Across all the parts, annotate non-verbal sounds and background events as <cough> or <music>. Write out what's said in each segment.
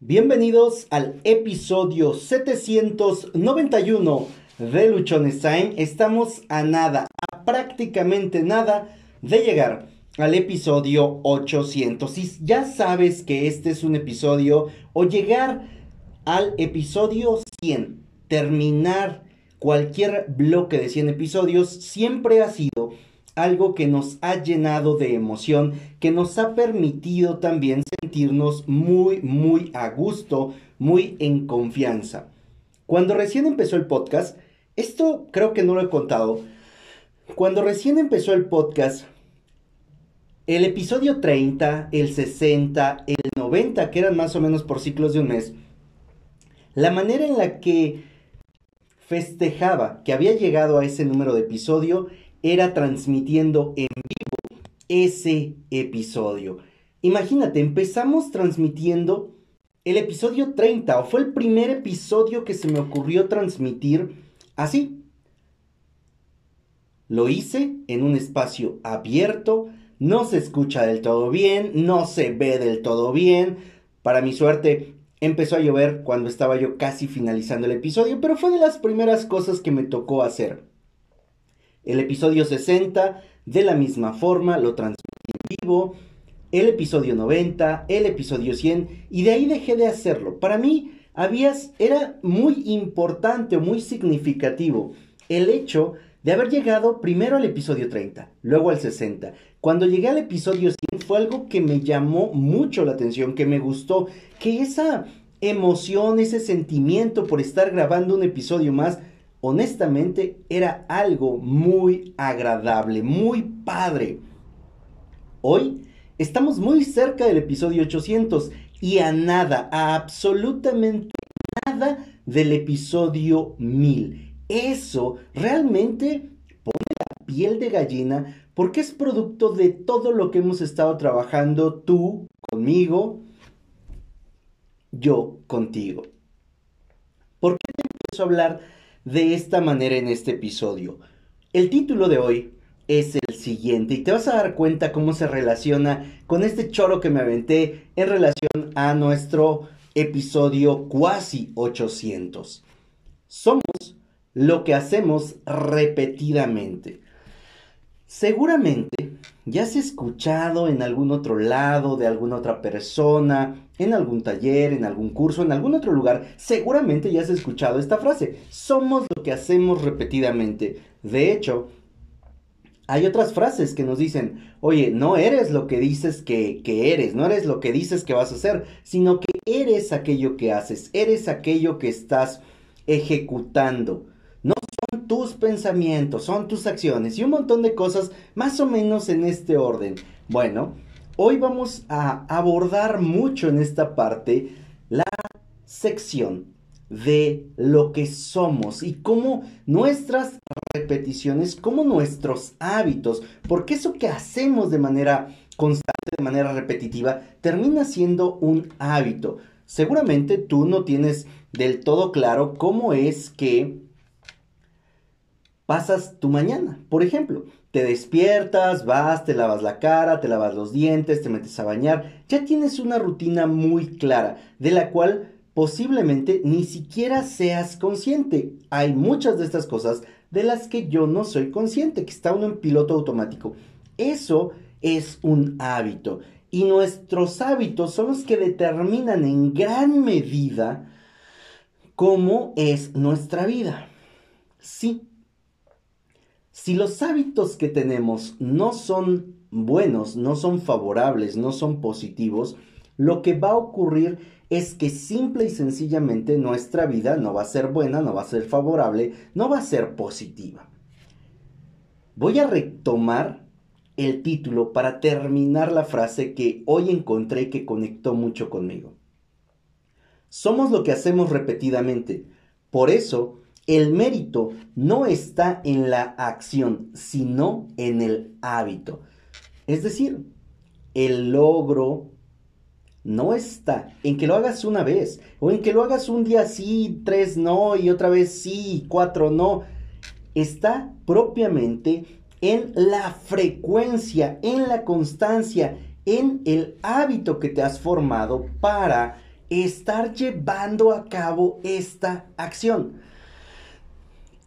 Bienvenidos al episodio 791 de Luchones Time. Estamos a nada, a prácticamente nada de llegar al episodio 800. Y ya sabes que este es un episodio o llegar al episodio 100, terminar cualquier bloque de 100 episodios, siempre ha sido algo que nos ha llenado de emoción, que nos ha permitido también sentirnos muy, muy a gusto, muy en confianza. Cuando recién empezó el podcast, esto creo que no lo he contado, cuando recién empezó el podcast, el episodio 30, el 60, el 90, que eran más o menos por ciclos de un mes, la manera en la que festejaba que había llegado a ese número de episodio era transmitiendo en vivo ese episodio. Imagínate, empezamos transmitiendo el episodio 30, o fue el primer episodio que se me ocurrió transmitir así. Lo hice en un espacio abierto, no se escucha del todo bien, no se ve del todo bien. Para mi suerte, empezó a llover cuando estaba yo casi finalizando el episodio, pero fue de las primeras cosas que me tocó hacer. El episodio 60, de la misma forma, lo transmití en vivo. El episodio 90, el episodio 100, y de ahí dejé de hacerlo. Para mí, habías, era muy importante o muy significativo el hecho de haber llegado primero al episodio 30, luego al 60. Cuando llegué al episodio 100 fue algo que me llamó mucho la atención, que me gustó, que esa emoción, ese sentimiento por estar grabando un episodio más, honestamente era algo muy agradable, muy padre. Hoy estamos muy cerca del episodio 800 y a nada, a absolutamente nada del episodio 1000. Eso realmente pone la piel de gallina porque es producto de todo lo que hemos estado trabajando tú conmigo, yo contigo. ¿Por qué te empiezo a hablar de esta manera en este episodio. El título de hoy es el siguiente y te vas a dar cuenta cómo se relaciona con este choro que me aventé en relación a nuestro episodio cuasi 800. Somos lo que hacemos repetidamente. Seguramente ya has escuchado en algún otro lado de alguna otra persona, en algún taller, en algún curso, en algún otro lugar, seguramente ya has escuchado esta frase. Somos lo que hacemos repetidamente. De hecho, hay otras frases que nos dicen, oye, no eres lo que dices que, que, eres, no eres lo que dices que vas a hacer, sino que eres aquello que haces, eres aquello que estás ejecutando. No son tus pensamientos, son tus acciones y un montón de cosas más o menos en este orden. Bueno, Hoy vamos a abordar mucho en esta parte la sección de lo que somos y cómo nuestras repeticiones, cómo nuestros hábitos, porque eso que hacemos de manera constante, de manera repetitiva, termina siendo un hábito. Seguramente tú no tienes del todo claro cómo es que pasas tu mañana. Por ejemplo, te despiertas, vas, te lavas la cara, te lavas los dientes, te metes a bañar. Ya tienes una rutina muy clara, de la cual posiblemente ni siquiera seas consciente. Hay muchas de estas cosas de las que yo no soy consciente, que está uno en piloto automático. Eso es un hábito. Y nuestros hábitos son los que determinan en gran medida cómo es nuestra vida. Sí, si los hábitos que tenemos no son buenos, no son favorables, no son positivos, lo que va a ocurrir es que simple y sencillamente nuestra vida no va a ser buena, no va a ser favorable, no va a ser positiva. Voy a retomar el título para terminar la frase que hoy encontré que conectó mucho conmigo. Somos lo que hacemos repetidamente. Por eso el mérito no está en la acción, sino en el hábito. Es decir, el logro no está en que lo hagas una vez o en que lo hagas un día sí, tres no y otra vez sí, cuatro no. Está propiamente en la frecuencia, en la constancia, en el hábito que te has formado para estar llevando a cabo esta acción.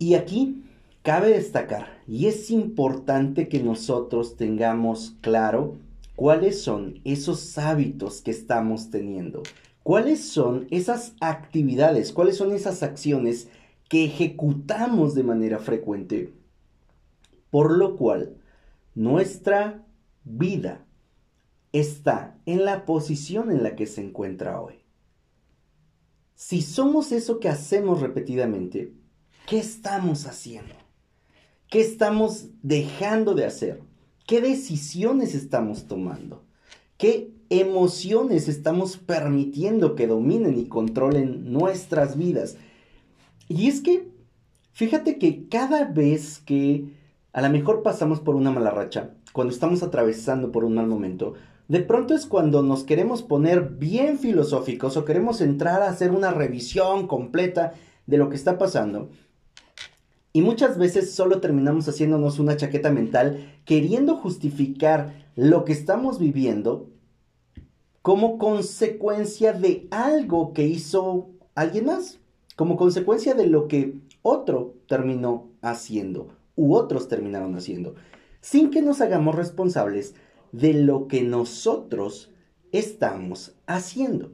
Y aquí cabe destacar, y es importante que nosotros tengamos claro cuáles son esos hábitos que estamos teniendo, cuáles son esas actividades, cuáles son esas acciones que ejecutamos de manera frecuente, por lo cual nuestra vida está en la posición en la que se encuentra hoy. Si somos eso que hacemos repetidamente, ¿qué estamos haciendo? ¿Qué estamos dejando de hacer? ¿Qué decisiones estamos tomando? ¿Qué emociones estamos permitiendo que dominen y controlen nuestras vidas? Y es que, fíjate que cada vez que a lo mejor pasamos por una mala racha, cuando estamos atravesando por un mal momento, de pronto es cuando nos queremos poner bien filosóficos o queremos entrar a hacer una revisión completa de lo que está pasando. Y muchas veces solo terminamos haciéndonos una chaqueta mental queriendo justificar lo que estamos viviendo como consecuencia de algo que hizo alguien más, como consecuencia de lo que otro terminó haciendo u otros terminaron haciendo, sin que nos hagamos responsables de lo que nosotros estamos haciendo.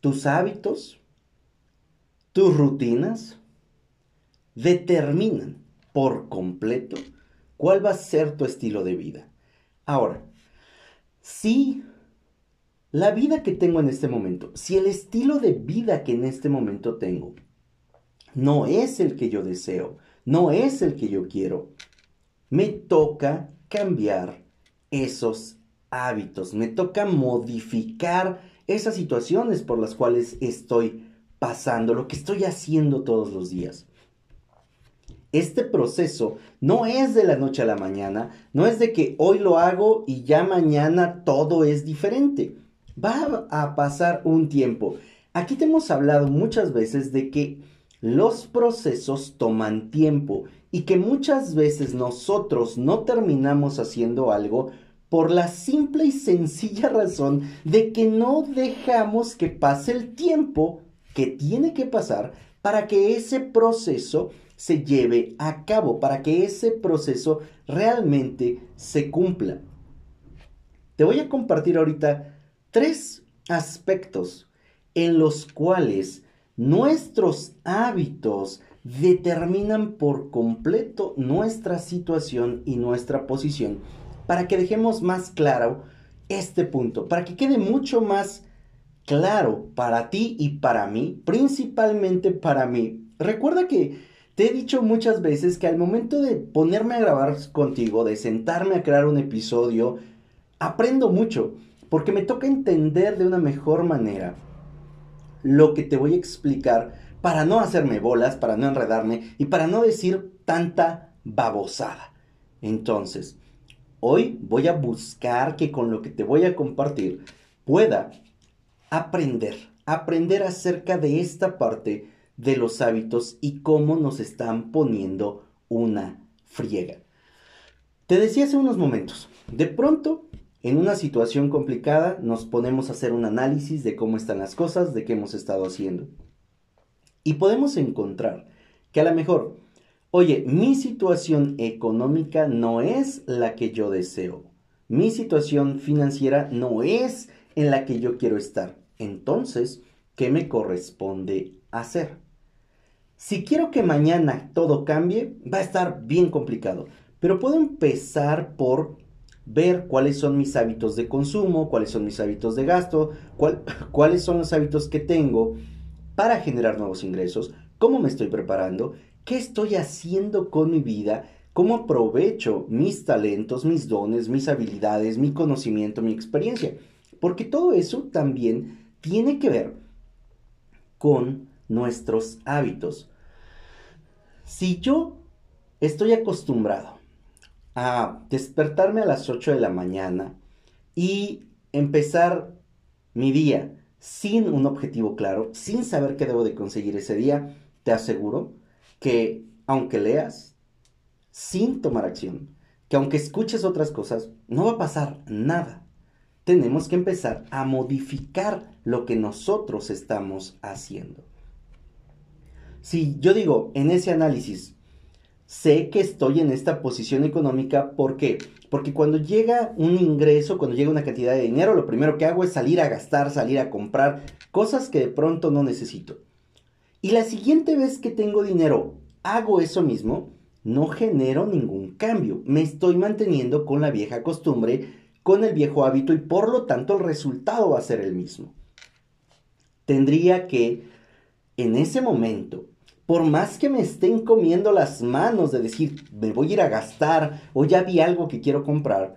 Tus hábitos, tus rutinas determinan por completo cuál va a ser tu estilo de vida. Ahora, si la vida que tengo en este momento, si el estilo de vida que en este momento tengo no es el que yo deseo, no es el que yo quiero, me toca cambiar esos hábitos, me toca modificar esas situaciones por las cuales estoy pasando, lo que estoy haciendo todos los días. Este proceso no es de la noche a la mañana, no es de que hoy lo hago y ya mañana todo es diferente. Va a pasar un tiempo. Aquí te hemos hablado muchas veces de que los procesos toman tiempo y que muchas veces nosotros no terminamos haciendo algo por la simple y sencilla razón de que no dejamos que pase el tiempo que tiene que pasar para que ese proceso se lleve a cabo, para que ese proceso realmente se cumpla. Te voy a compartir ahorita tres aspectos en los cuales nuestros hábitos determinan por completo nuestra situación y nuestra posición para que dejemos más claro este punto, para que quede mucho más claro para ti y para mí, principalmente para mí. Recuerda que te he dicho muchas veces que al momento de ponerme a grabar contigo, de sentarme a crear un episodio, aprendo mucho, porque me toca entender de una mejor manera lo que te voy a explicar para no hacerme bolas, para no enredarme y para no decir tanta babosada. Entonces, hoy voy a buscar que con lo que te voy a compartir pueda aprender, aprender acerca de esta parte de los hábitos y cómo nos están poniendo una friega. Te decía hace unos momentos, de pronto en una situación complicada nos ponemos a hacer un análisis de cómo están las cosas, de qué hemos estado haciendo. Y podemos encontrar que a lo mejor, oye, mi situación económica no es la que yo deseo. Mi situación financiera no es en la que yo quiero estar. Entonces, ¿qué me corresponde hacer? Si quiero que mañana todo cambie, va a estar bien complicado. Pero puedo empezar por ver cuáles son mis hábitos de consumo, cuáles son mis hábitos de gasto, <laughs> cuáles son los hábitos que tengo para generar nuevos ingresos, cómo me estoy preparando, qué estoy haciendo con mi vida, cómo aprovecho mis talentos, mis dones, mis habilidades, mi conocimiento, mi experiencia. Porque todo eso también tiene que ver con nuestros hábitos. Si yo estoy acostumbrado a despertarme a las 8 de la mañana y empezar mi día sin un objetivo claro, sin saber qué debo de conseguir ese día, te aseguro que aunque leas sin tomar acción, que aunque escuches otras cosas, no va a pasar nada. Tenemos que empezar a modificar lo que nosotros estamos haciendo. Si yo digo en ese análisis, sé que estoy en esta posición económica, ¿por qué? Porque cuando llega un ingreso, cuando llega una cantidad de dinero, lo primero que hago es salir a gastar, salir a comprar cosas que de pronto no necesito. Y la siguiente vez que tengo dinero, hago eso mismo, no genero ningún cambio. Me estoy manteniendo con la vieja costumbre, con el viejo hábito y por lo tanto el resultado va a ser el mismo. Tendría que, en ese momento, por más que me estén comiendo las manos de decir, me voy a ir a gastar o ya vi algo que quiero comprar,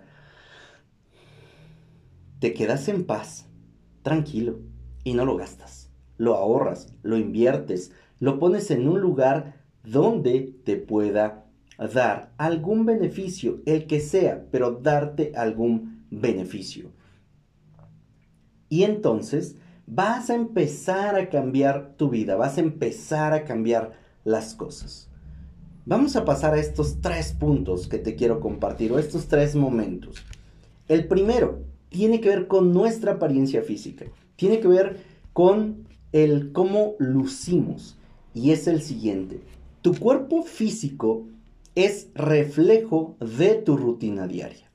te quedas en paz, tranquilo, y no lo gastas lo ahorras, lo inviertes, lo pones en un lugar donde te pueda dar algún beneficio, el que sea, pero darte algún beneficio. Y entonces vas a empezar a cambiar tu vida, vas a empezar a cambiar las cosas. Vamos a pasar a estos tres puntos que te quiero compartir, o estos tres momentos. El primero tiene que ver con nuestra apariencia física, tiene que ver con el cómo lucimos y es el siguiente. Tu cuerpo físico es reflejo de tu rutina diaria.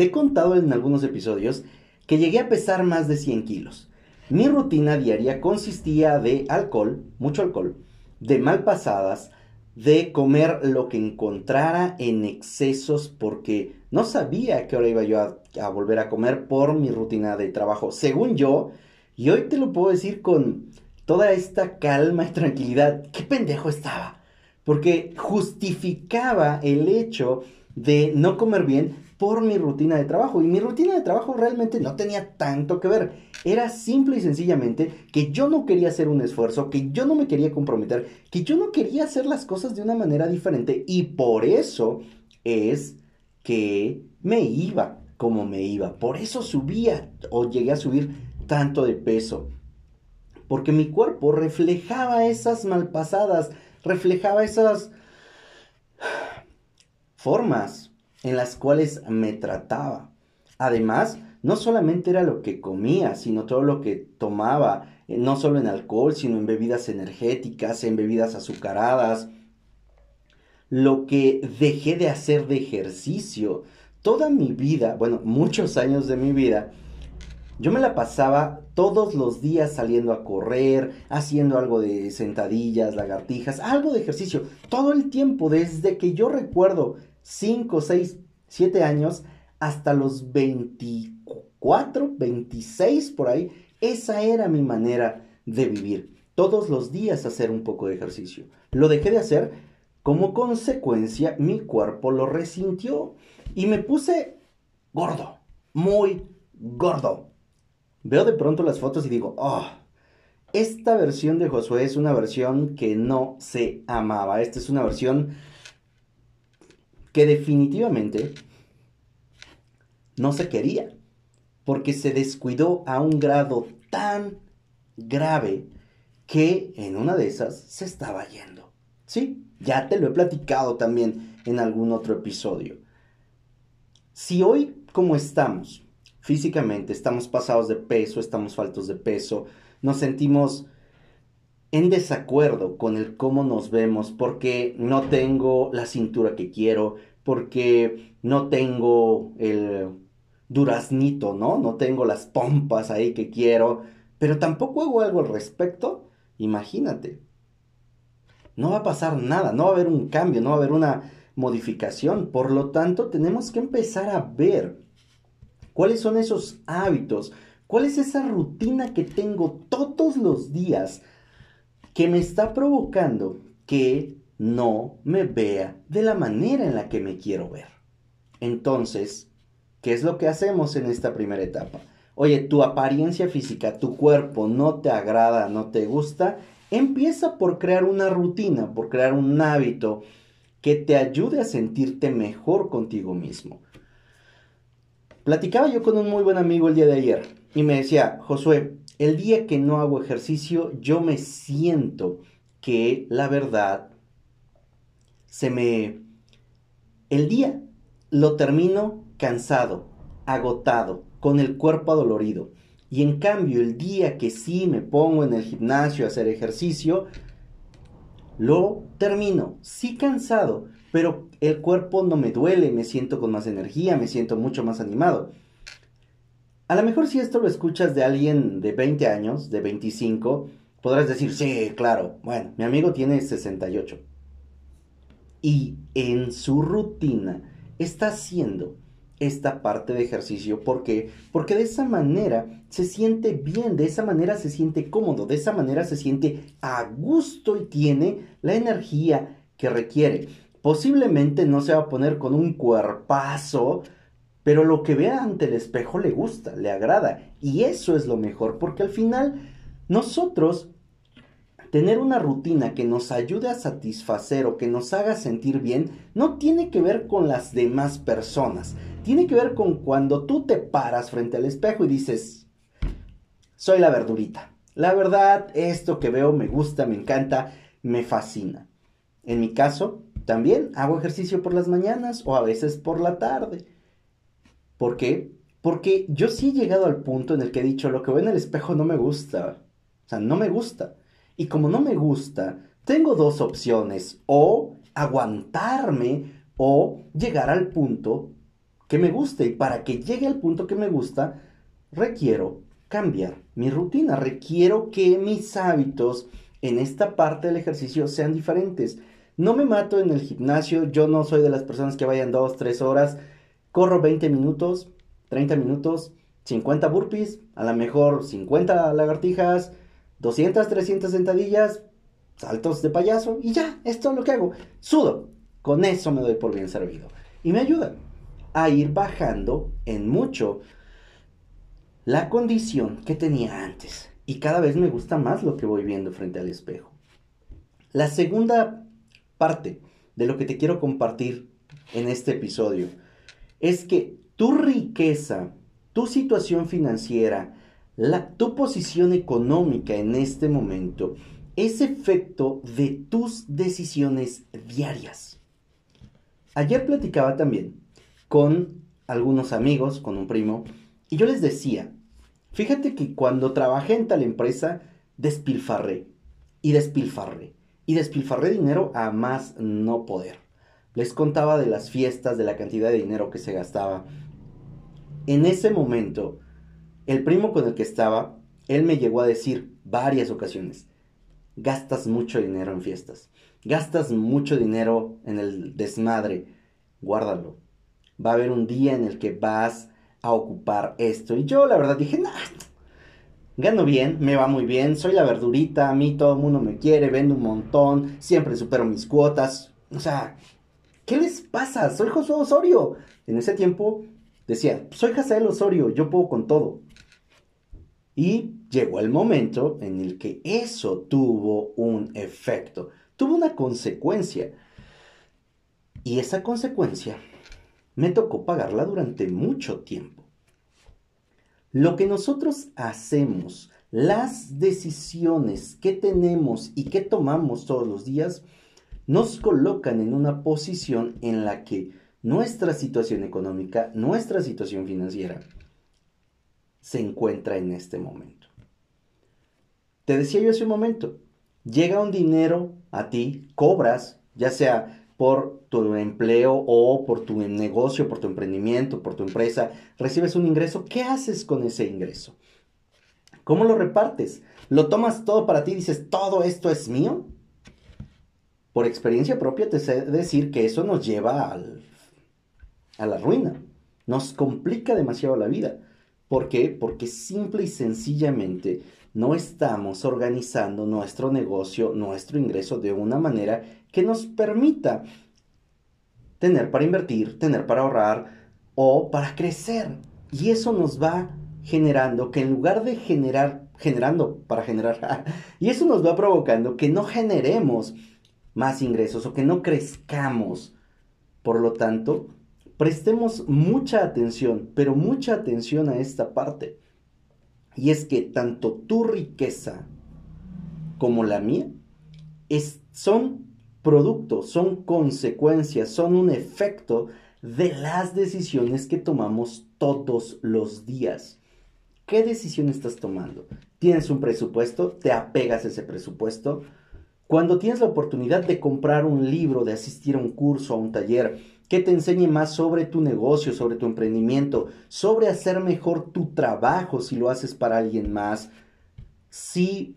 Te he contado en algunos episodios que llegué a pesar más de 100 kilos. Mi rutina diaria consistía de alcohol, mucho alcohol, de malpasadas, de comer lo que encontrara en excesos porque no sabía qué hora iba yo a, a volver a comer por mi rutina de trabajo. Según yo, y hoy te lo puedo decir con toda esta calma y tranquilidad. Qué pendejo estaba. Porque justificaba el hecho de no comer bien por mi rutina de trabajo. Y mi rutina de trabajo realmente no tenía tanto que ver. Era simple y sencillamente que yo no quería hacer un esfuerzo, que yo no me quería comprometer, que yo no quería hacer las cosas de una manera diferente. Y por eso es que me iba como me iba. Por eso subía o llegué a subir tanto de peso. Porque mi cuerpo reflejaba esas malpasadas, reflejaba esas formas en las cuales me trataba. Además, no solamente era lo que comía, sino todo lo que tomaba, eh, no solo en alcohol, sino en bebidas energéticas, en bebidas azucaradas. Lo que dejé de hacer de ejercicio. Toda mi vida, bueno, muchos años de mi vida, yo me la pasaba todos los días saliendo a correr, haciendo algo de sentadillas, lagartijas, algo de ejercicio, todo el tiempo, desde que yo recuerdo 5, 6, 7 años hasta los 24, 26 por ahí, esa era mi manera de vivir. Todos los días hacer un poco de ejercicio. Lo dejé de hacer, como consecuencia mi cuerpo lo resintió y me puse gordo, muy gordo. Veo de pronto las fotos y digo, oh, esta versión de Josué es una versión que no se amaba. Esta es una versión que definitivamente no se quería, porque se descuidó a un grado tan grave que en una de esas se estaba yendo. Sí, ya te lo he platicado también en algún otro episodio. Si hoy, como estamos, físicamente, estamos pasados de peso, estamos faltos de peso, nos sentimos en desacuerdo con el cómo nos vemos porque no tengo la cintura que quiero, porque no tengo el duraznito, ¿no? No tengo las pompas ahí que quiero, pero tampoco hago algo al respecto, imagínate. No va a pasar nada, no va a haber un cambio, no va a haber una modificación, por lo tanto tenemos que empezar a ver ¿Cuáles son esos hábitos? ¿Cuál es esa rutina que tengo todos los días que me está provocando que no me vea de la manera en la que me quiero ver? Entonces, ¿qué es lo que hacemos en esta primera etapa? Oye, tu apariencia física, tu cuerpo no te agrada, no te gusta, empieza por crear una rutina, por crear un hábito que te ayude a sentirte mejor contigo mismo. Platicaba yo con un muy buen amigo el día de ayer y me decía, Josué, el día que no hago ejercicio, yo me siento que la verdad se me... El día lo termino cansado, agotado, con el cuerpo adolorido. Y en cambio, el día que sí me pongo en el gimnasio a hacer ejercicio, lo termino, sí cansado, pero el cuerpo no me duele, me siento con más energía, me siento mucho más animado. A lo mejor si esto lo escuchas de alguien de 20 años, de 25, podrás decir, sí, claro, bueno, mi amigo tiene 68. Y en su rutina está haciendo esta parte de ejercicio. ¿Por qué? Porque de esa manera se siente bien, de esa manera se siente cómodo, de esa manera se siente a gusto y tiene la energía que requiere. Posiblemente no se va a poner con un cuerpazo, pero lo que vea ante el espejo le gusta, le agrada. Y eso es lo mejor, porque al final nosotros tener una rutina que nos ayude a satisfacer o que nos haga sentir bien no tiene que ver con las demás personas. Tiene que ver con cuando tú te paras frente al espejo y dices, soy la verdurita. La verdad, esto que veo me gusta, me encanta, me fascina. En mi caso, también hago ejercicio por las mañanas o a veces por la tarde. ¿Por qué? Porque yo sí he llegado al punto en el que he dicho, lo que veo en el espejo no me gusta. O sea, no me gusta. Y como no me gusta, tengo dos opciones, o aguantarme o llegar al punto que me guste. Y para que llegue al punto que me gusta, requiero cambiar mi rutina, requiero que mis hábitos en esta parte del ejercicio sean diferentes. No me mato en el gimnasio, yo no soy de las personas que vayan dos, tres horas, corro 20 minutos, 30 minutos, 50 burpees, a lo mejor 50 lagartijas, 200, 300 sentadillas, saltos de payaso y ya, esto es lo que hago. Sudo, con eso me doy por bien servido. Y me ayuda a ir bajando en mucho la condición que tenía antes. Y cada vez me gusta más lo que voy viendo frente al espejo. La segunda parte de lo que te quiero compartir en este episodio es que tu riqueza, tu situación financiera, la, tu posición económica en este momento es efecto de tus decisiones diarias. Ayer platicaba también con algunos amigos, con un primo, y yo les decía, fíjate que cuando trabajé en tal empresa, despilfarré y despilfarré y despilfarré dinero a más no poder. Les contaba de las fiestas, de la cantidad de dinero que se gastaba. En ese momento, el primo con el que estaba, él me llegó a decir varias ocasiones, gastas mucho dinero en fiestas, gastas mucho dinero en el desmadre, guárdalo. Va a haber un día en el que vas a ocupar esto. Y yo la verdad dije, nah, gano bien, me va muy bien, soy la verdurita, a mí todo el mundo me quiere, vendo un montón, siempre supero mis cuotas. O sea, ¿qué les pasa? Soy Josué Osorio. En ese tiempo decía, soy Hazael Osorio, yo puedo con todo. Y llegó el momento en el que eso tuvo un efecto, tuvo una consecuencia. Y esa consecuencia me tocó pagarla durante mucho tiempo. Lo que nosotros hacemos, las decisiones que tenemos y que tomamos todos los días, nos colocan en una posición en la que nuestra situación económica, nuestra situación financiera, se encuentra en este momento. Te decía yo hace un momento, llega un dinero a ti, cobras, ya sea por tu empleo o por tu negocio, por tu emprendimiento, por tu empresa, recibes un ingreso, ¿qué haces con ese ingreso? ¿Cómo lo repartes? ¿Lo tomas todo para ti y dices, todo esto es mío? Por experiencia propia te sé decir que eso nos lleva al, a la ruina, nos complica demasiado la vida. ¿Por qué? Porque simple y sencillamente no estamos organizando nuestro negocio, nuestro ingreso de una manera que nos permita tener para invertir, tener para ahorrar o para crecer. Y eso nos va generando que en lugar de generar, generando para generar, <laughs> y eso nos va provocando que no generemos más ingresos o que no crezcamos. Por lo tanto, prestemos mucha atención, pero mucha atención a esta parte. Y es que tanto tu riqueza como la mía es, son productos, son consecuencias, son un efecto de las decisiones que tomamos todos los días. ¿Qué decisión estás tomando? ¿Tienes un presupuesto? ¿Te apegas a ese presupuesto? Cuando tienes la oportunidad de comprar un libro, de asistir a un curso, a un taller, que te enseñe más sobre tu negocio, sobre tu emprendimiento, sobre hacer mejor tu trabajo si lo haces para alguien más, si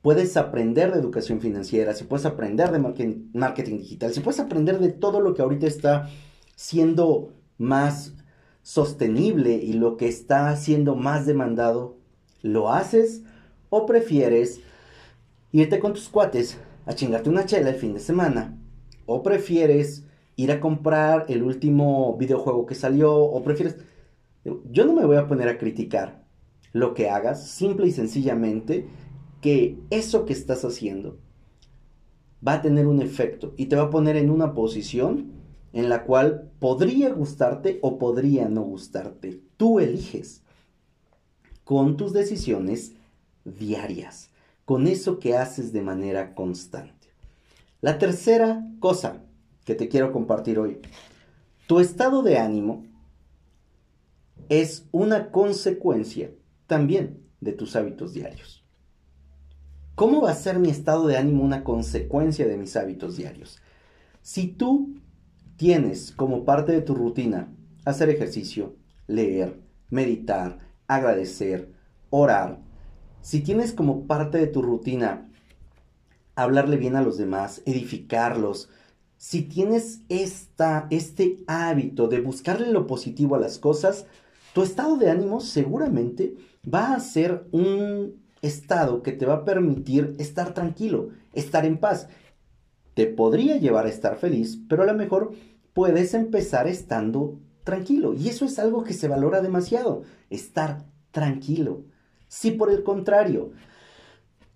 puedes aprender de educación financiera, si puedes aprender de marketing, digital, si puedes aprender de todo lo que ahorita está siendo más sostenible y lo que está siendo más demandado, ¿lo haces o prefieres irte con tus cuates a chingarte una chela el fin de semana? ¿O prefieres ir a comprar el último videojuego que salió? ¿O prefieres... Yo no me voy a poner a criticar lo que hagas, simple y sencillamente que eso que estás haciendo va a tener un efecto y te va a poner en una posición en la cual podría gustarte o podría no gustarte. Tú eliges con tus decisiones diarias, con eso que haces de manera constante. La tercera cosa que te quiero compartir hoy, tu estado de ánimo es una consecuencia también de tus hábitos diarios. ¿Cómo va a ser mi estado de ánimo una consecuencia de mis hábitos diarios? Si tú tienes como parte de tu rutina hacer ejercicio, leer, meditar, agradecer, orar, si tienes como parte de tu rutina hablarle bien a los demás, edificarlos, si tienes esta, este hábito de buscarle lo positivo a las cosas, tu estado de ánimo seguramente va a ser un estado que te va a permitir estar tranquilo, estar en paz. Te podría llevar a estar feliz, pero a lo mejor puedes empezar estando tranquilo. Y eso es algo que se valora demasiado, estar tranquilo. Si por el contrario,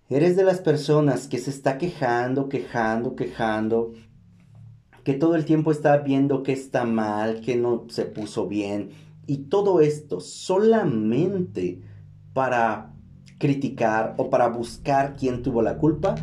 eres de las personas que se está quejando, quejando, quejando, que todo el tiempo está viendo que está mal, que no se puso bien, y todo esto solamente para criticar o para buscar quién tuvo la culpa,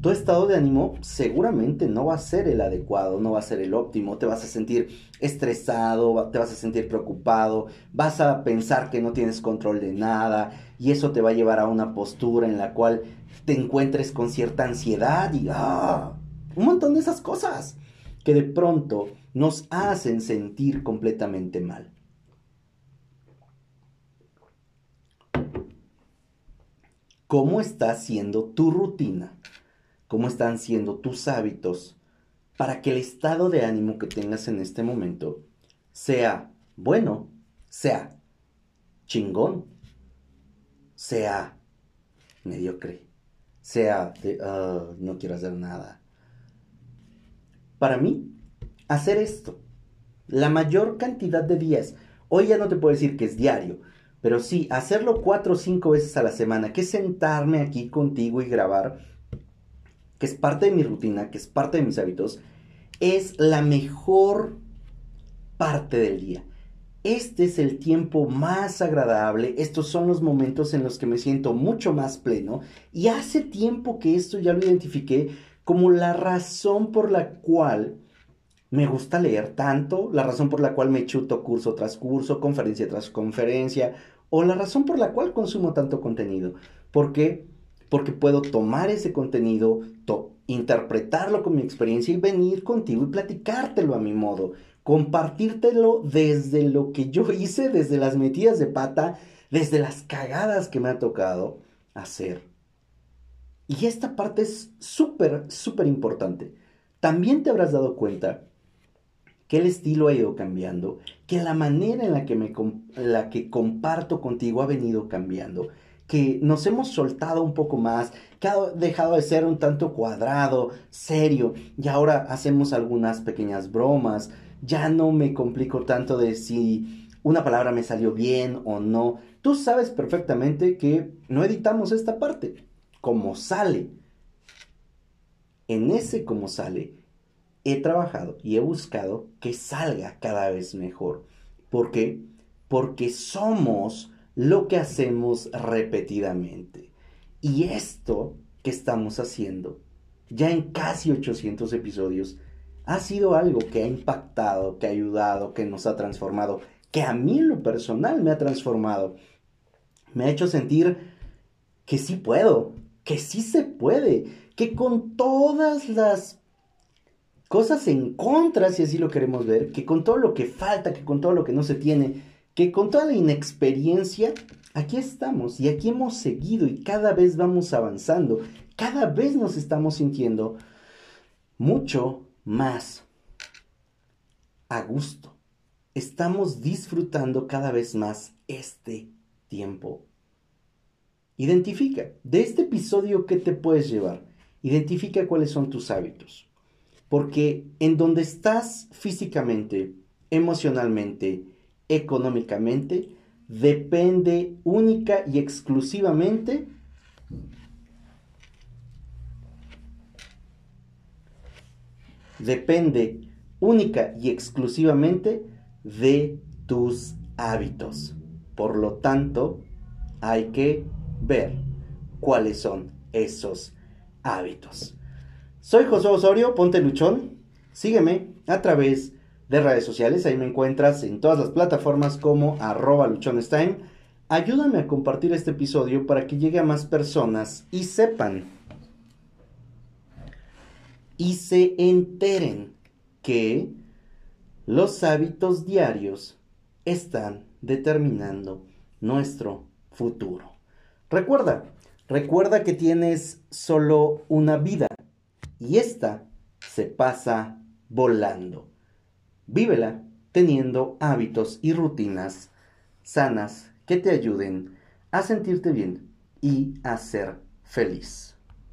tu estado de ánimo seguramente no va a ser el adecuado, no va a ser el óptimo, te vas a sentir estresado, te vas a sentir preocupado, vas a pensar que no tienes control de nada y eso te va a llevar a una postura en la cual te encuentres con cierta ansiedad y ¡ah! un montón de esas cosas que de pronto nos hacen sentir completamente mal. cómo está siendo tu rutina, cómo están siendo tus hábitos, para que el estado de ánimo que tengas en este momento sea bueno, sea chingón, sea mediocre, sea de ah, no quiero hacer nada. Para mí, hacer esto, la mayor cantidad de días, hoy ya no te puedo decir que es diario, pero sí, hacerlo cuatro o cinco veces a la semana, que es sentarme aquí contigo y grabar, que es parte de mi rutina, que es parte de mis hábitos, es la mejor parte del día. Este es el tiempo más agradable, estos son los momentos en los que me siento mucho más pleno y hace tiempo que esto ya lo identifiqué como la razón por la cual me gusta leer tanto, la razón por la cual me chuto curso tras curso, conferencia tras conferencia, o la razón por la cual consumo tanto contenido. ¿Por qué? Porque puedo tomar ese contenido, interpretarlo con mi experiencia y venir contigo y platicártelo a mi modo, compartírtelo desde lo que yo <laughs> hice, desde las metidas de pata, desde las cagadas que me ha tocado hacer. Y esta parte es súper, súper importante. También te habrás dado cuenta que el estilo ha ido cambiando, que la manera en la que, me, la que comparto contigo ha venido cambiando, que nos hemos soltado un poco más, que ha dejado de ser un tanto cuadrado, serio, y ahora hacemos algunas pequeñas bromas, ya no me complico tanto de si una palabra me salió bien o no. Tú sabes perfectamente que no editamos esta parte, como sale. En ese como sale, he trabajado y he buscado que salga cada vez mejor. ¿Por qué? Porque somos lo que hacemos repetidamente. Y esto que estamos haciendo, ya en casi 800 episodios, ha sido algo que ha impactado, que ha ayudado, que nos ha transformado. que a mí lo personal me ha transformado. Me ha hecho sentir que sí puedo, que sí se puede, que con todas las cosas en contra, si así lo queremos ver, que con todo lo que falta, que con todo lo que no se tiene, que con toda la inexperiencia, aquí estamos y aquí hemos seguido y cada vez vamos avanzando, cada vez nos estamos sintiendo mucho más a gusto. Estamos disfrutando cada vez más este tiempo. Identifica, de este episodio, ¿qué te puedes llevar? Identifica cuáles son tus hábitos. Porque en donde estás físicamente, emocionalmente, económicamente, depende única y exclusivamente depende única y exclusivamente de tus hábitos. Por lo tanto, hay que ver cuáles son esos hábitos. Soy José Osorio, ponte luchón. Sígueme a través de redes sociales. Ahí me encuentras en todas las plataformas como arroba luchonestime. Ayúdame a compartir este episodio para que llegue a más personas y sepan y se enteren que los hábitos diarios están determinando nuestro futuro. Recuerda, recuerda que tienes solo una vida y esta se pasa volando. Vívela teniendo hábitos y rutinas sanas que te ayuden a sentirte bien y a ser feliz.